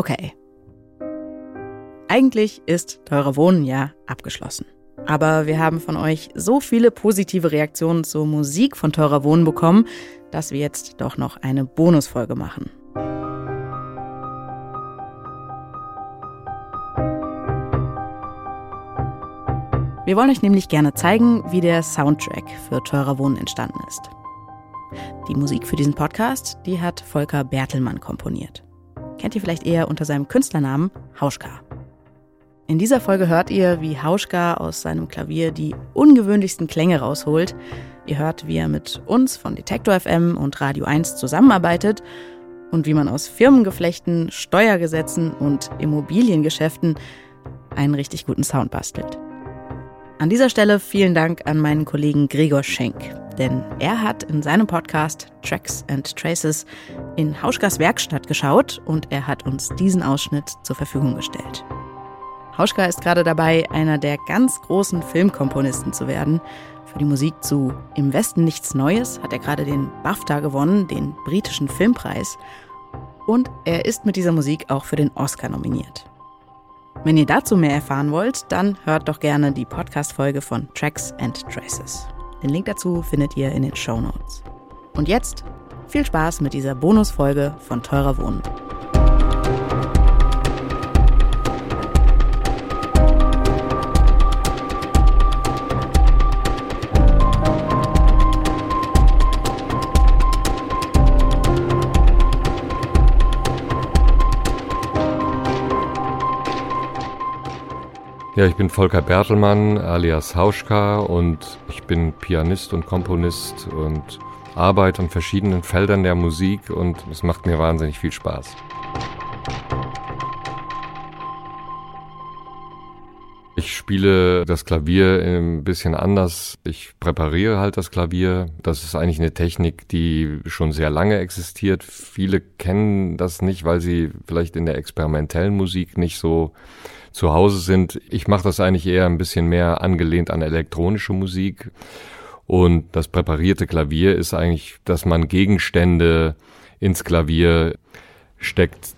Okay. Eigentlich ist Teure Wohnen ja abgeschlossen. Aber wir haben von euch so viele positive Reaktionen zur Musik von Teurer Wohnen bekommen, dass wir jetzt doch noch eine Bonusfolge machen. Wir wollen euch nämlich gerne zeigen, wie der Soundtrack für Teurer Wohnen entstanden ist. Die Musik für diesen Podcast, die hat Volker Bertelmann komponiert. Kennt ihr vielleicht eher unter seinem Künstlernamen Hauschka. In dieser Folge hört ihr, wie Hauschka aus seinem Klavier die ungewöhnlichsten Klänge rausholt. Ihr hört, wie er mit uns von Detektor FM und Radio 1 zusammenarbeitet und wie man aus Firmengeflechten, Steuergesetzen und Immobiliengeschäften einen richtig guten Sound bastelt. An dieser Stelle vielen Dank an meinen Kollegen Gregor Schenk, denn er hat in seinem Podcast Tracks and Traces in Hauschkas Werkstatt geschaut und er hat uns diesen Ausschnitt zur Verfügung gestellt. Hauschka ist gerade dabei, einer der ganz großen Filmkomponisten zu werden. Für die Musik zu Im Westen nichts Neues hat er gerade den BAFTA gewonnen, den britischen Filmpreis. Und er ist mit dieser Musik auch für den Oscar nominiert. Wenn ihr dazu mehr erfahren wollt, dann hört doch gerne die Podcast-Folge von Tracks and Traces. Den Link dazu findet ihr in den Show Notes. Und jetzt viel Spaß mit dieser Bonusfolge von Teurer Wohnen. Ja, ich bin Volker Bertelmann alias Hauschka und ich bin Pianist und Komponist und arbeite an verschiedenen Feldern der Musik und es macht mir wahnsinnig viel Spaß. Spiele das Klavier ein bisschen anders. Ich präpariere halt das Klavier. Das ist eigentlich eine Technik, die schon sehr lange existiert. Viele kennen das nicht, weil sie vielleicht in der experimentellen Musik nicht so zu Hause sind. Ich mache das eigentlich eher ein bisschen mehr angelehnt an elektronische Musik. Und das präparierte Klavier ist eigentlich, dass man Gegenstände ins Klavier steckt,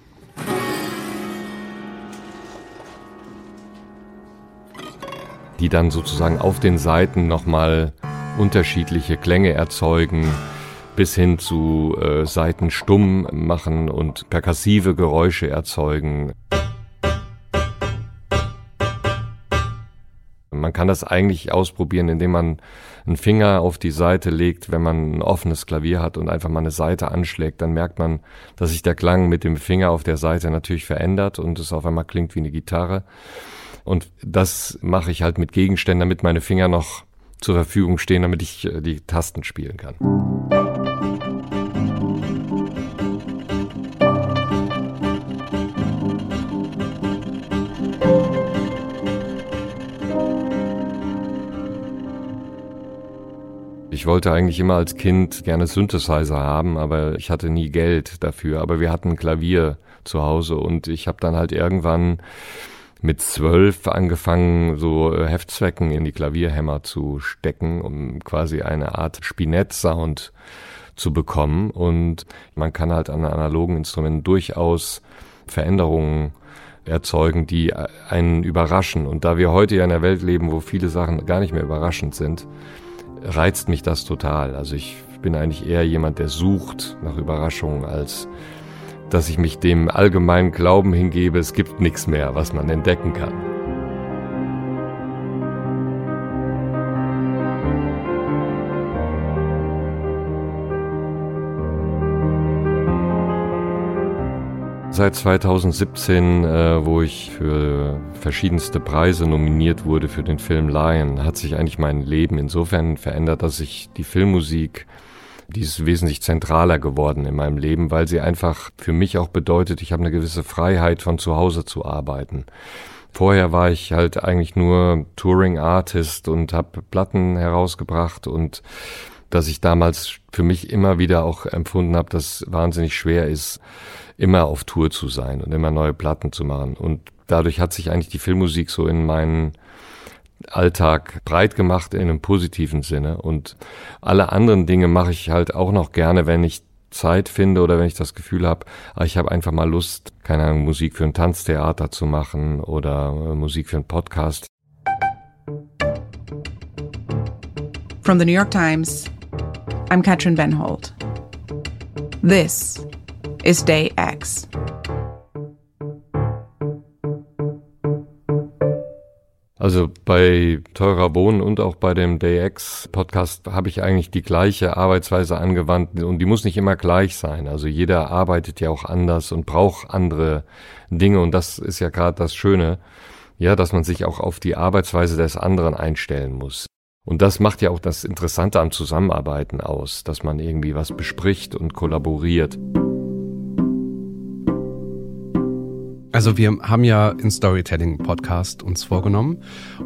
die dann sozusagen auf den Seiten nochmal unterschiedliche Klänge erzeugen, bis hin zu äh, Seiten stumm machen und perkassive Geräusche erzeugen. Man kann das eigentlich ausprobieren, indem man einen Finger auf die Seite legt, wenn man ein offenes Klavier hat und einfach mal eine Seite anschlägt, dann merkt man, dass sich der Klang mit dem Finger auf der Seite natürlich verändert und es auf einmal klingt wie eine Gitarre. Und das mache ich halt mit Gegenständen, damit meine Finger noch zur Verfügung stehen, damit ich äh, die Tasten spielen kann. Ich wollte eigentlich immer als Kind gerne Synthesizer haben, aber ich hatte nie Geld dafür. Aber wir hatten ein Klavier zu Hause und ich habe dann halt irgendwann mit zwölf angefangen, so äh, Heftzwecken in die Klavierhämmer zu stecken, um quasi eine Art Spinett-Sound zu bekommen. Und man kann halt an analogen Instrumenten durchaus Veränderungen erzeugen, die einen überraschen. Und da wir heute ja in der Welt leben, wo viele Sachen gar nicht mehr überraschend sind, reizt mich das total. Also ich bin eigentlich eher jemand, der sucht nach Überraschungen, als dass ich mich dem allgemeinen Glauben hingebe, es gibt nichts mehr, was man entdecken kann. Seit 2017, äh, wo ich für verschiedenste Preise nominiert wurde für den Film Lion, hat sich eigentlich mein Leben insofern verändert, dass ich die Filmmusik, die ist wesentlich zentraler geworden in meinem Leben, weil sie einfach für mich auch bedeutet, ich habe eine gewisse Freiheit von zu Hause zu arbeiten. Vorher war ich halt eigentlich nur Touring Artist und habe Platten herausgebracht und dass ich damals für mich immer wieder auch empfunden habe, dass wahnsinnig schwer ist, immer auf Tour zu sein und immer neue Platten zu machen. Und dadurch hat sich eigentlich die Filmmusik so in meinen Alltag breit gemacht in einem positiven Sinne. Und alle anderen Dinge mache ich halt auch noch gerne, wenn ich Zeit finde oder wenn ich das Gefühl habe, ah, ich habe einfach mal Lust, keine Ahnung, Musik für ein Tanztheater zu machen oder äh, Musik für einen Podcast. From the New York Times, I'm Katrin Benholt. This is Day X. Also bei Teurer Wohnen und auch bei dem DayX Podcast habe ich eigentlich die gleiche Arbeitsweise angewandt und die muss nicht immer gleich sein. Also jeder arbeitet ja auch anders und braucht andere Dinge und das ist ja gerade das Schöne, ja, dass man sich auch auf die Arbeitsweise des anderen einstellen muss. Und das macht ja auch das Interessante am Zusammenarbeiten aus, dass man irgendwie was bespricht und kollaboriert. Also wir haben ja in Storytelling Podcast uns vorgenommen.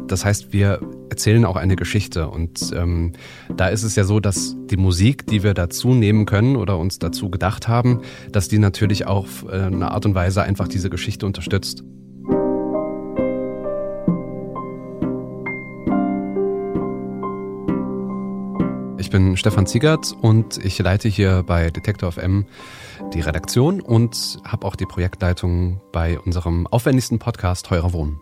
Das heißt, wir erzählen auch eine Geschichte. Und ähm, da ist es ja so, dass die Musik, die wir dazu nehmen können oder uns dazu gedacht haben, dass die natürlich auch auf äh, eine Art und Weise einfach diese Geschichte unterstützt. Ich bin Stefan Ziegert und ich leite hier bei Detektor FM die Redaktion und habe auch die Projektleitung bei unserem aufwendigsten Podcast Teurer Wohnen.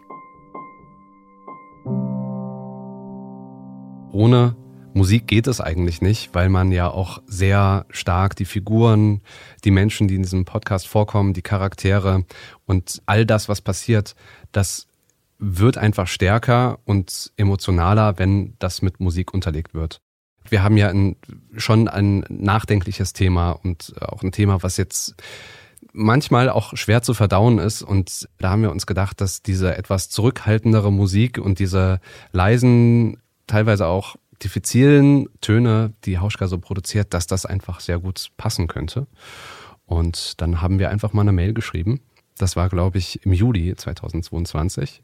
Ohne Musik geht es eigentlich nicht, weil man ja auch sehr stark die Figuren, die Menschen, die in diesem Podcast vorkommen, die Charaktere und all das, was passiert, das wird einfach stärker und emotionaler, wenn das mit Musik unterlegt wird wir haben ja ein, schon ein nachdenkliches Thema und auch ein Thema, was jetzt manchmal auch schwer zu verdauen ist. Und da haben wir uns gedacht, dass diese etwas zurückhaltendere Musik und diese leisen, teilweise auch diffizilen Töne, die Hauschka so produziert, dass das einfach sehr gut passen könnte. Und dann haben wir einfach mal eine Mail geschrieben. Das war, glaube ich, im Juli 2022.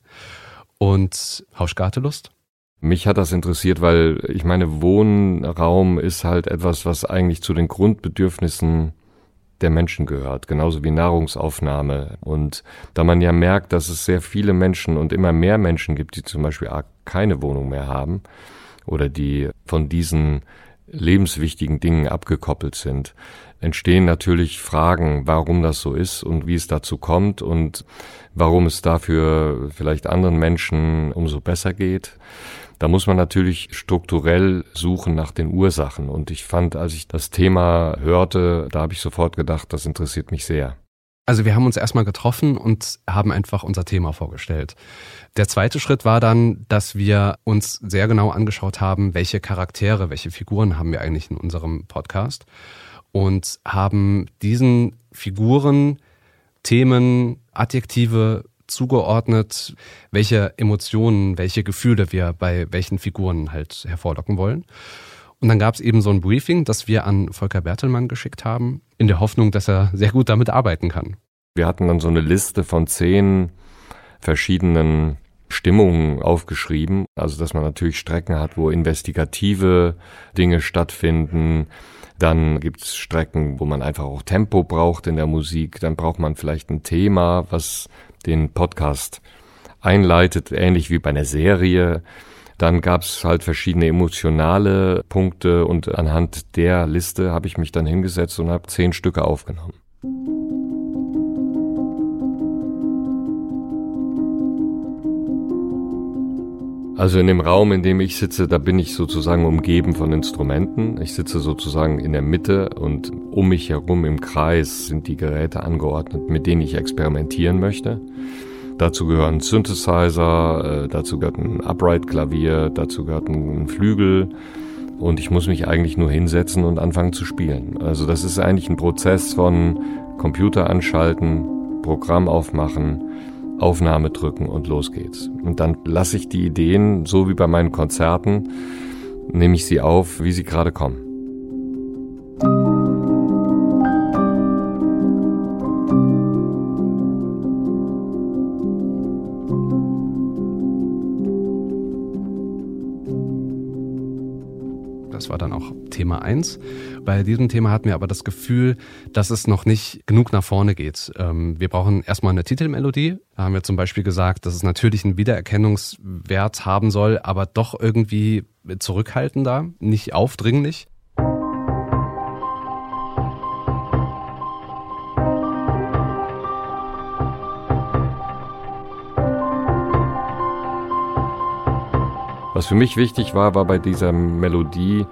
Und Hauschka hatte Lust. Mich hat das interessiert, weil ich meine, Wohnraum ist halt etwas, was eigentlich zu den Grundbedürfnissen der Menschen gehört, genauso wie Nahrungsaufnahme. Und da man ja merkt, dass es sehr viele Menschen und immer mehr Menschen gibt, die zum Beispiel keine Wohnung mehr haben oder die von diesen lebenswichtigen Dingen abgekoppelt sind, entstehen natürlich Fragen, warum das so ist und wie es dazu kommt und warum es dafür vielleicht anderen Menschen umso besser geht. Da muss man natürlich strukturell suchen nach den Ursachen. Und ich fand, als ich das Thema hörte, da habe ich sofort gedacht, das interessiert mich sehr. Also wir haben uns erstmal getroffen und haben einfach unser Thema vorgestellt. Der zweite Schritt war dann, dass wir uns sehr genau angeschaut haben, welche Charaktere, welche Figuren haben wir eigentlich in unserem Podcast und haben diesen Figuren Themen, Adjektive zugeordnet, welche Emotionen, welche Gefühle wir bei welchen Figuren halt hervorlocken wollen. Und dann gab es eben so ein Briefing, das wir an Volker Bertelmann geschickt haben, in der Hoffnung, dass er sehr gut damit arbeiten kann. Wir hatten dann so eine Liste von zehn verschiedenen Stimmungen aufgeschrieben. Also, dass man natürlich Strecken hat, wo investigative Dinge stattfinden. Dann gibt's Strecken, wo man einfach auch Tempo braucht in der Musik. Dann braucht man vielleicht ein Thema, was den Podcast einleitet, ähnlich wie bei einer Serie. Dann gab's halt verschiedene emotionale Punkte und anhand der Liste habe ich mich dann hingesetzt und habe zehn Stücke aufgenommen. Also in dem Raum, in dem ich sitze, da bin ich sozusagen umgeben von Instrumenten. Ich sitze sozusagen in der Mitte und um mich herum im Kreis sind die Geräte angeordnet, mit denen ich experimentieren möchte. Dazu gehören Synthesizer, äh, dazu gehört ein Upright-Klavier, dazu gehört ein Flügel und ich muss mich eigentlich nur hinsetzen und anfangen zu spielen. Also das ist eigentlich ein Prozess von Computer anschalten, Programm aufmachen, Aufnahme drücken und los geht's. Und dann lasse ich die Ideen, so wie bei meinen Konzerten, nehme ich sie auf, wie sie gerade kommen. War dann auch Thema 1. Bei diesem Thema hatten wir aber das Gefühl, dass es noch nicht genug nach vorne geht. Ähm, wir brauchen erstmal eine Titelmelodie. Da haben wir zum Beispiel gesagt, dass es natürlich einen Wiedererkennungswert haben soll, aber doch irgendwie zurückhaltender, nicht aufdringlich. Was für mich wichtig war, war bei dieser Melodie,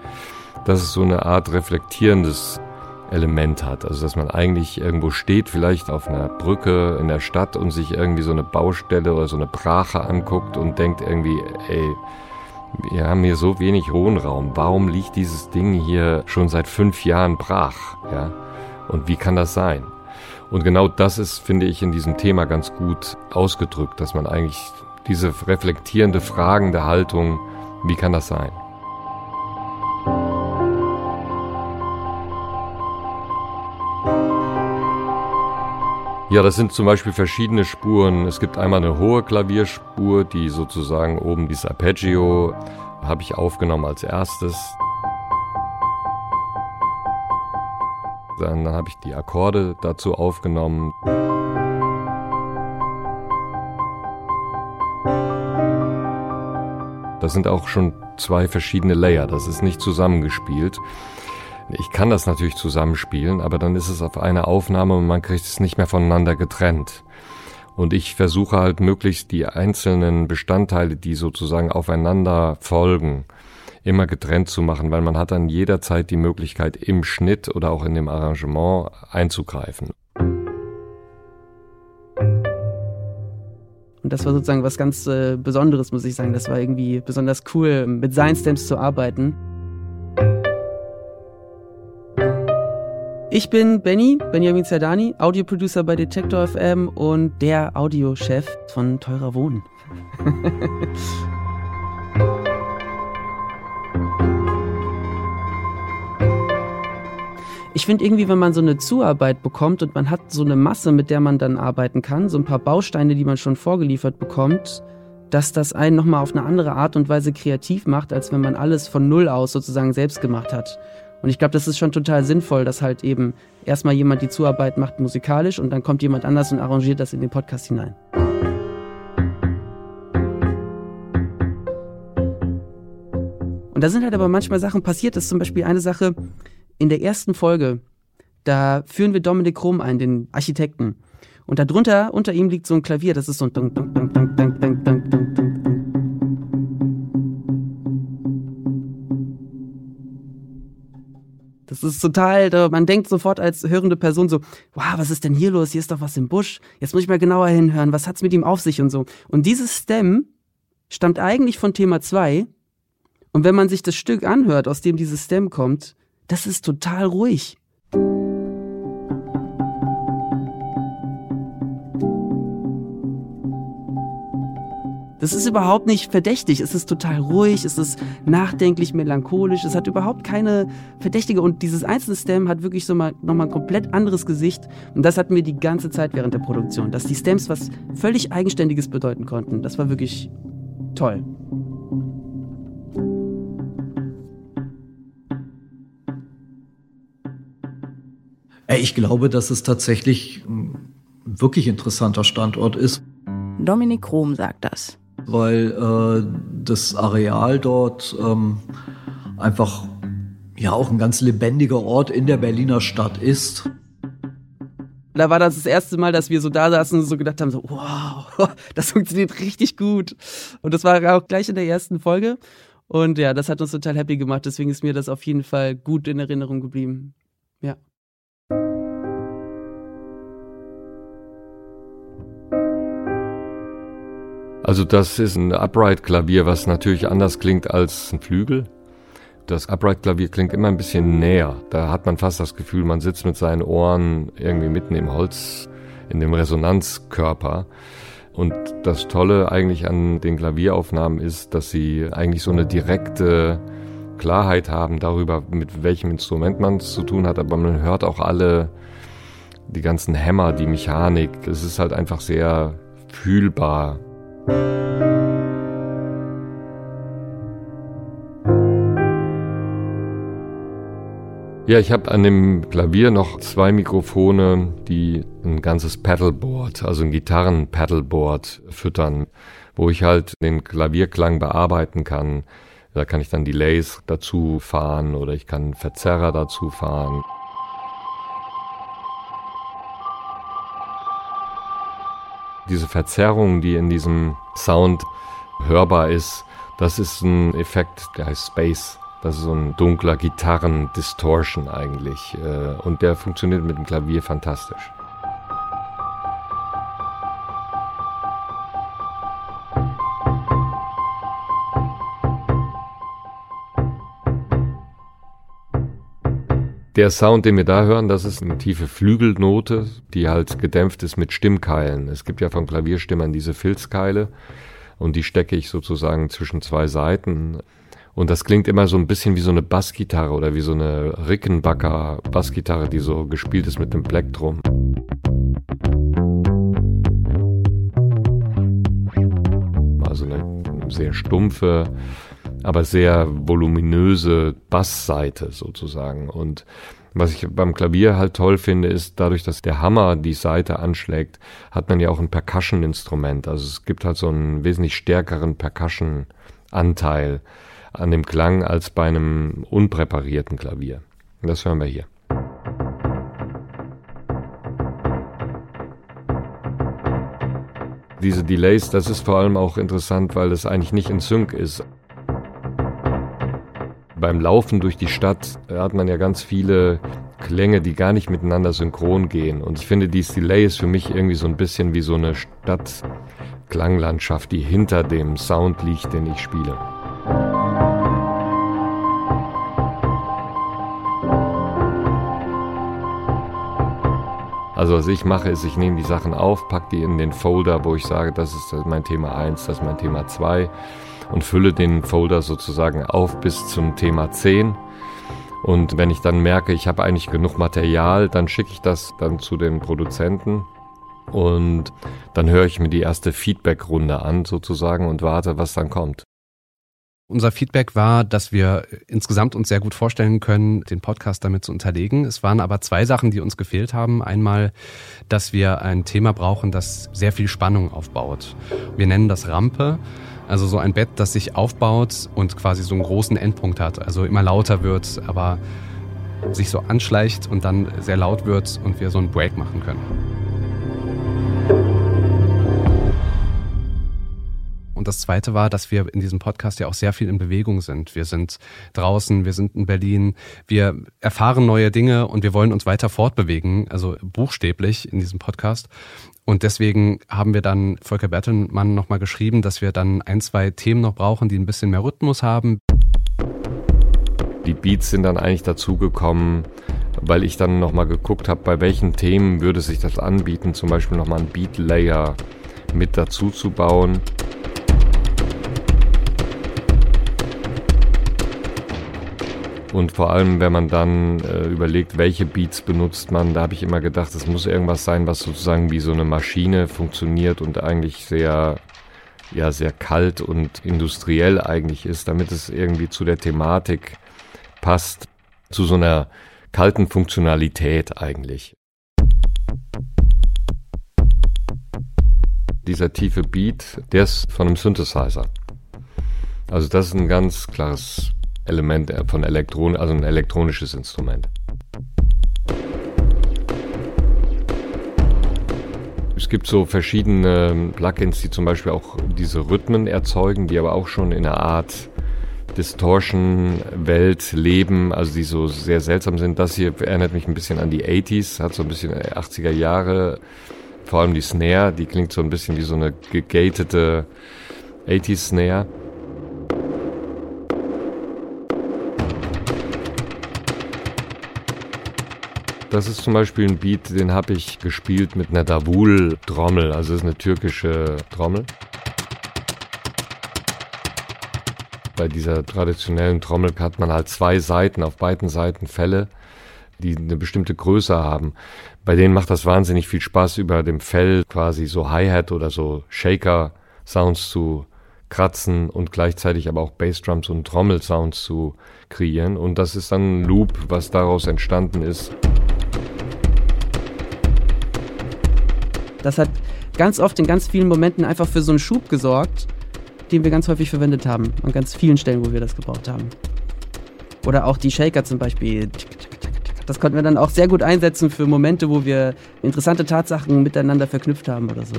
dass es so eine Art reflektierendes Element hat. Also dass man eigentlich irgendwo steht, vielleicht auf einer Brücke in der Stadt und sich irgendwie so eine Baustelle oder so eine Brache anguckt und denkt irgendwie, ey, wir haben hier so wenig Wohnraum. Warum liegt dieses Ding hier schon seit fünf Jahren brach? Ja? Und wie kann das sein? Und genau das ist, finde ich, in diesem Thema ganz gut ausgedrückt, dass man eigentlich diese reflektierende, fragende Haltung, wie kann das sein? Ja, das sind zum Beispiel verschiedene Spuren. Es gibt einmal eine hohe Klavierspur, die sozusagen oben dieses Arpeggio habe ich aufgenommen als erstes. Dann habe ich die Akkorde dazu aufgenommen. Das sind auch schon zwei verschiedene Layer. Das ist nicht zusammengespielt. Ich kann das natürlich zusammenspielen, aber dann ist es auf einer Aufnahme und man kriegt es nicht mehr voneinander getrennt. Und ich versuche halt möglichst die einzelnen Bestandteile, die sozusagen aufeinander folgen, immer getrennt zu machen, weil man hat dann jederzeit die Möglichkeit, im Schnitt oder auch in dem Arrangement einzugreifen. Und das war sozusagen was ganz äh, Besonderes, muss ich sagen. Das war irgendwie besonders cool, mit Science zu arbeiten. Ich bin Benny, Benjamin Zerdani, Audioproducer bei Detektor FM und der Audiochef von Teurer Wohnen. ich finde irgendwie, wenn man so eine Zuarbeit bekommt und man hat so eine Masse, mit der man dann arbeiten kann, so ein paar Bausteine, die man schon vorgeliefert bekommt, dass das einen nochmal auf eine andere Art und Weise kreativ macht, als wenn man alles von Null aus sozusagen selbst gemacht hat. Und ich glaube, das ist schon total sinnvoll, dass halt eben erstmal jemand die Zuarbeit macht musikalisch und dann kommt jemand anders und arrangiert das in den Podcast hinein. Und da sind halt aber manchmal Sachen passiert. Das ist zum Beispiel eine Sache in der ersten Folge. Da führen wir Dominik Rom ein, den Architekten. Und darunter, unter ihm liegt so ein Klavier, das ist so ein. Das ist total, man denkt sofort als hörende Person so, wow, was ist denn hier los? Hier ist doch was im Busch. Jetzt muss ich mal genauer hinhören. Was hat's mit ihm auf sich und so. Und dieses Stem stammt eigentlich von Thema 2. Und wenn man sich das Stück anhört, aus dem dieses Stem kommt, das ist total ruhig. Das ist überhaupt nicht verdächtig. Es ist total ruhig, es ist nachdenklich, melancholisch, es hat überhaupt keine Verdächtige. Und dieses einzelne Stem hat wirklich so mal nochmal ein komplett anderes Gesicht. Und das hatten wir die ganze Zeit während der Produktion, dass die Stems was völlig Eigenständiges bedeuten konnten. Das war wirklich toll. Ich glaube, dass es tatsächlich ein wirklich interessanter Standort ist. Dominik Krom sagt das weil äh, das Areal dort ähm, einfach ja auch ein ganz lebendiger Ort in der Berliner Stadt ist. Da war das das erste Mal, dass wir so da saßen und so gedacht haben, so, wow, das funktioniert richtig gut. Und das war auch gleich in der ersten Folge. Und ja, das hat uns total happy gemacht. Deswegen ist mir das auf jeden Fall gut in Erinnerung geblieben. Ja. Also das ist ein Upright-Klavier, was natürlich anders klingt als ein Flügel. Das Upright-Klavier klingt immer ein bisschen näher. Da hat man fast das Gefühl, man sitzt mit seinen Ohren irgendwie mitten im Holz, in dem Resonanzkörper. Und das Tolle eigentlich an den Klavieraufnahmen ist, dass sie eigentlich so eine direkte Klarheit haben darüber, mit welchem Instrument man es zu tun hat, aber man hört auch alle, die ganzen Hämmer, die Mechanik. Es ist halt einfach sehr fühlbar ja, ich habe an dem Klavier noch zwei Mikrofone, die ein ganzes Paddleboard, also ein Gitarren-Paddleboard füttern, wo ich halt den Klavierklang bearbeiten kann. Da kann ich dann Delays dazu fahren oder ich kann Verzerrer dazu fahren. Diese Verzerrung, die in diesem Sound hörbar ist, Das ist ein Effekt, der heißt Space. Das ist so ein dunkler Gitarren-Distortion eigentlich. Äh, und der funktioniert mit dem Klavier fantastisch. Der Sound, den wir da hören, das ist eine tiefe Flügelnote, die halt gedämpft ist mit Stimmkeilen. Es gibt ja von Klavierstimmern diese Filzkeile und die stecke ich sozusagen zwischen zwei Seiten. Und das klingt immer so ein bisschen wie so eine Bassgitarre oder wie so eine Rickenbacker Bassgitarre, die so gespielt ist mit dem Plektrum. Also eine sehr stumpfe, aber sehr voluminöse Bassseite sozusagen. Und was ich beim Klavier halt toll finde, ist dadurch, dass der Hammer die Seite anschlägt, hat man ja auch ein Percussion-Instrument. Also es gibt halt so einen wesentlich stärkeren Percussion-Anteil an dem Klang als bei einem unpräparierten Klavier. Das hören wir hier. Diese Delays, das ist vor allem auch interessant, weil es eigentlich nicht in Sync ist. Beim Laufen durch die Stadt hat man ja ganz viele Klänge, die gar nicht miteinander synchron gehen. Und ich finde, dieses Delay ist für mich irgendwie so ein bisschen wie so eine Stadtklanglandschaft, die hinter dem Sound liegt, den ich spiele. Also was ich mache, ist, ich nehme die Sachen auf, packe die in den Folder, wo ich sage, das ist mein Thema 1, das ist mein Thema 2 und fülle den Folder sozusagen auf bis zum Thema 10. Und wenn ich dann merke, ich habe eigentlich genug Material, dann schicke ich das dann zu den Produzenten und dann höre ich mir die erste Feedback-Runde an sozusagen und warte, was dann kommt. Unser Feedback war, dass wir insgesamt uns sehr gut vorstellen können, den Podcast damit zu unterlegen. Es waren aber zwei Sachen, die uns gefehlt haben. Einmal, dass wir ein Thema brauchen, das sehr viel Spannung aufbaut. Wir nennen das Rampe. Also so ein Bett, das sich aufbaut und quasi so einen großen Endpunkt hat. Also immer lauter wird, aber sich so anschleicht und dann sehr laut wird und wir so einen Break machen können. Und das Zweite war, dass wir in diesem Podcast ja auch sehr viel in Bewegung sind. Wir sind draußen, wir sind in Berlin, wir erfahren neue Dinge und wir wollen uns weiter fortbewegen, also buchstäblich in diesem Podcast. Und deswegen haben wir dann Volker Bertelmann nochmal geschrieben, dass wir dann ein, zwei Themen noch brauchen, die ein bisschen mehr Rhythmus haben. Die Beats sind dann eigentlich dazugekommen, weil ich dann nochmal geguckt habe, bei welchen Themen würde sich das anbieten, zum Beispiel nochmal einen Beat-Layer mit dazu zu bauen. Und vor allem, wenn man dann äh, überlegt, welche Beats benutzt man, da habe ich immer gedacht, es muss irgendwas sein, was sozusagen wie so eine Maschine funktioniert und eigentlich sehr, ja, sehr kalt und industriell eigentlich ist, damit es irgendwie zu der Thematik passt, zu so einer kalten Funktionalität eigentlich. Dieser tiefe Beat, der ist von einem Synthesizer. Also das ist ein ganz klares Element von Elektron, also ein elektronisches Instrument. Es gibt so verschiedene Plugins, die zum Beispiel auch diese Rhythmen erzeugen, die aber auch schon in einer Art Distortion-Welt leben, also die so sehr seltsam sind. Das hier erinnert mich ein bisschen an die 80s, hat so ein bisschen 80er Jahre, vor allem die Snare, die klingt so ein bisschen wie so eine gegatete 80s Snare. Das ist zum Beispiel ein Beat, den habe ich gespielt mit einer Davul-Trommel, also ist eine türkische Trommel. Bei dieser traditionellen Trommel hat man halt zwei Seiten, auf beiden Seiten Fälle, die eine bestimmte Größe haben. Bei denen macht das wahnsinnig viel Spaß, über dem Fell quasi so Hi-Hat oder so Shaker-Sounds zu kratzen und gleichzeitig aber auch Bassdrums und Trommelsounds zu kreieren. Und das ist dann ein Loop, was daraus entstanden ist. Das hat ganz oft in ganz vielen Momenten einfach für so einen Schub gesorgt, den wir ganz häufig verwendet haben. An ganz vielen Stellen, wo wir das gebraucht haben. Oder auch die Shaker zum Beispiel. Das konnten wir dann auch sehr gut einsetzen für Momente, wo wir interessante Tatsachen miteinander verknüpft haben oder so.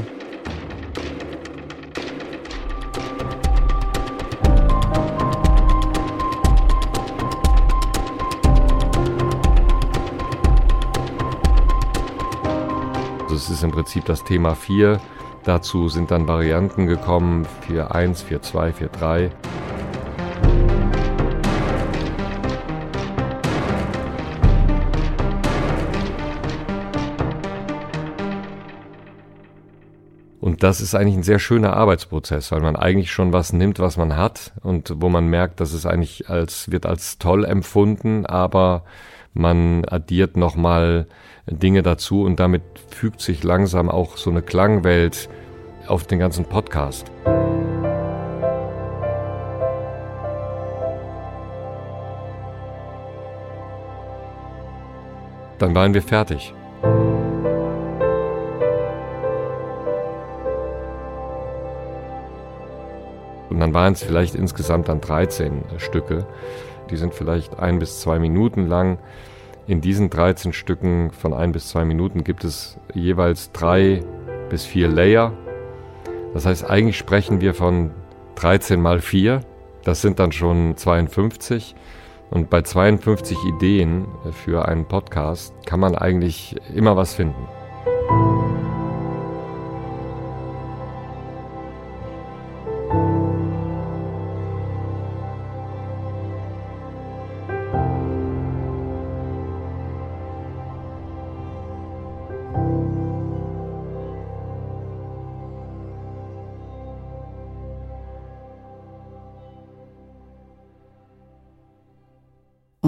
Prinzip das Thema 4. Dazu sind dann Varianten gekommen, 4.1, 4.2, 4.3. Und das ist eigentlich ein sehr schöner Arbeitsprozess, weil man eigentlich schon was nimmt, was man hat und wo man merkt, dass es eigentlich als, wird als toll empfunden, aber man addiert nochmal Dinge dazu und damit fügt sich langsam auch so eine Klangwelt auf den ganzen Podcast. Dann waren wir fertig. Und dann waren es vielleicht insgesamt dann 13 Stücke. Die sind vielleicht ein bis zwei Minuten lang. In diesen 13 Stücken von ein bis zwei Minuten gibt es jeweils drei bis vier Layer. Das heißt, eigentlich sprechen wir von 13 mal 4. Das sind dann schon 52. Und bei 52 Ideen für einen Podcast kann man eigentlich immer was finden.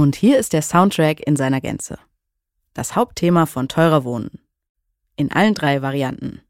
Und hier ist der Soundtrack in seiner Gänze. Das Hauptthema von Teurer Wohnen. In allen drei Varianten.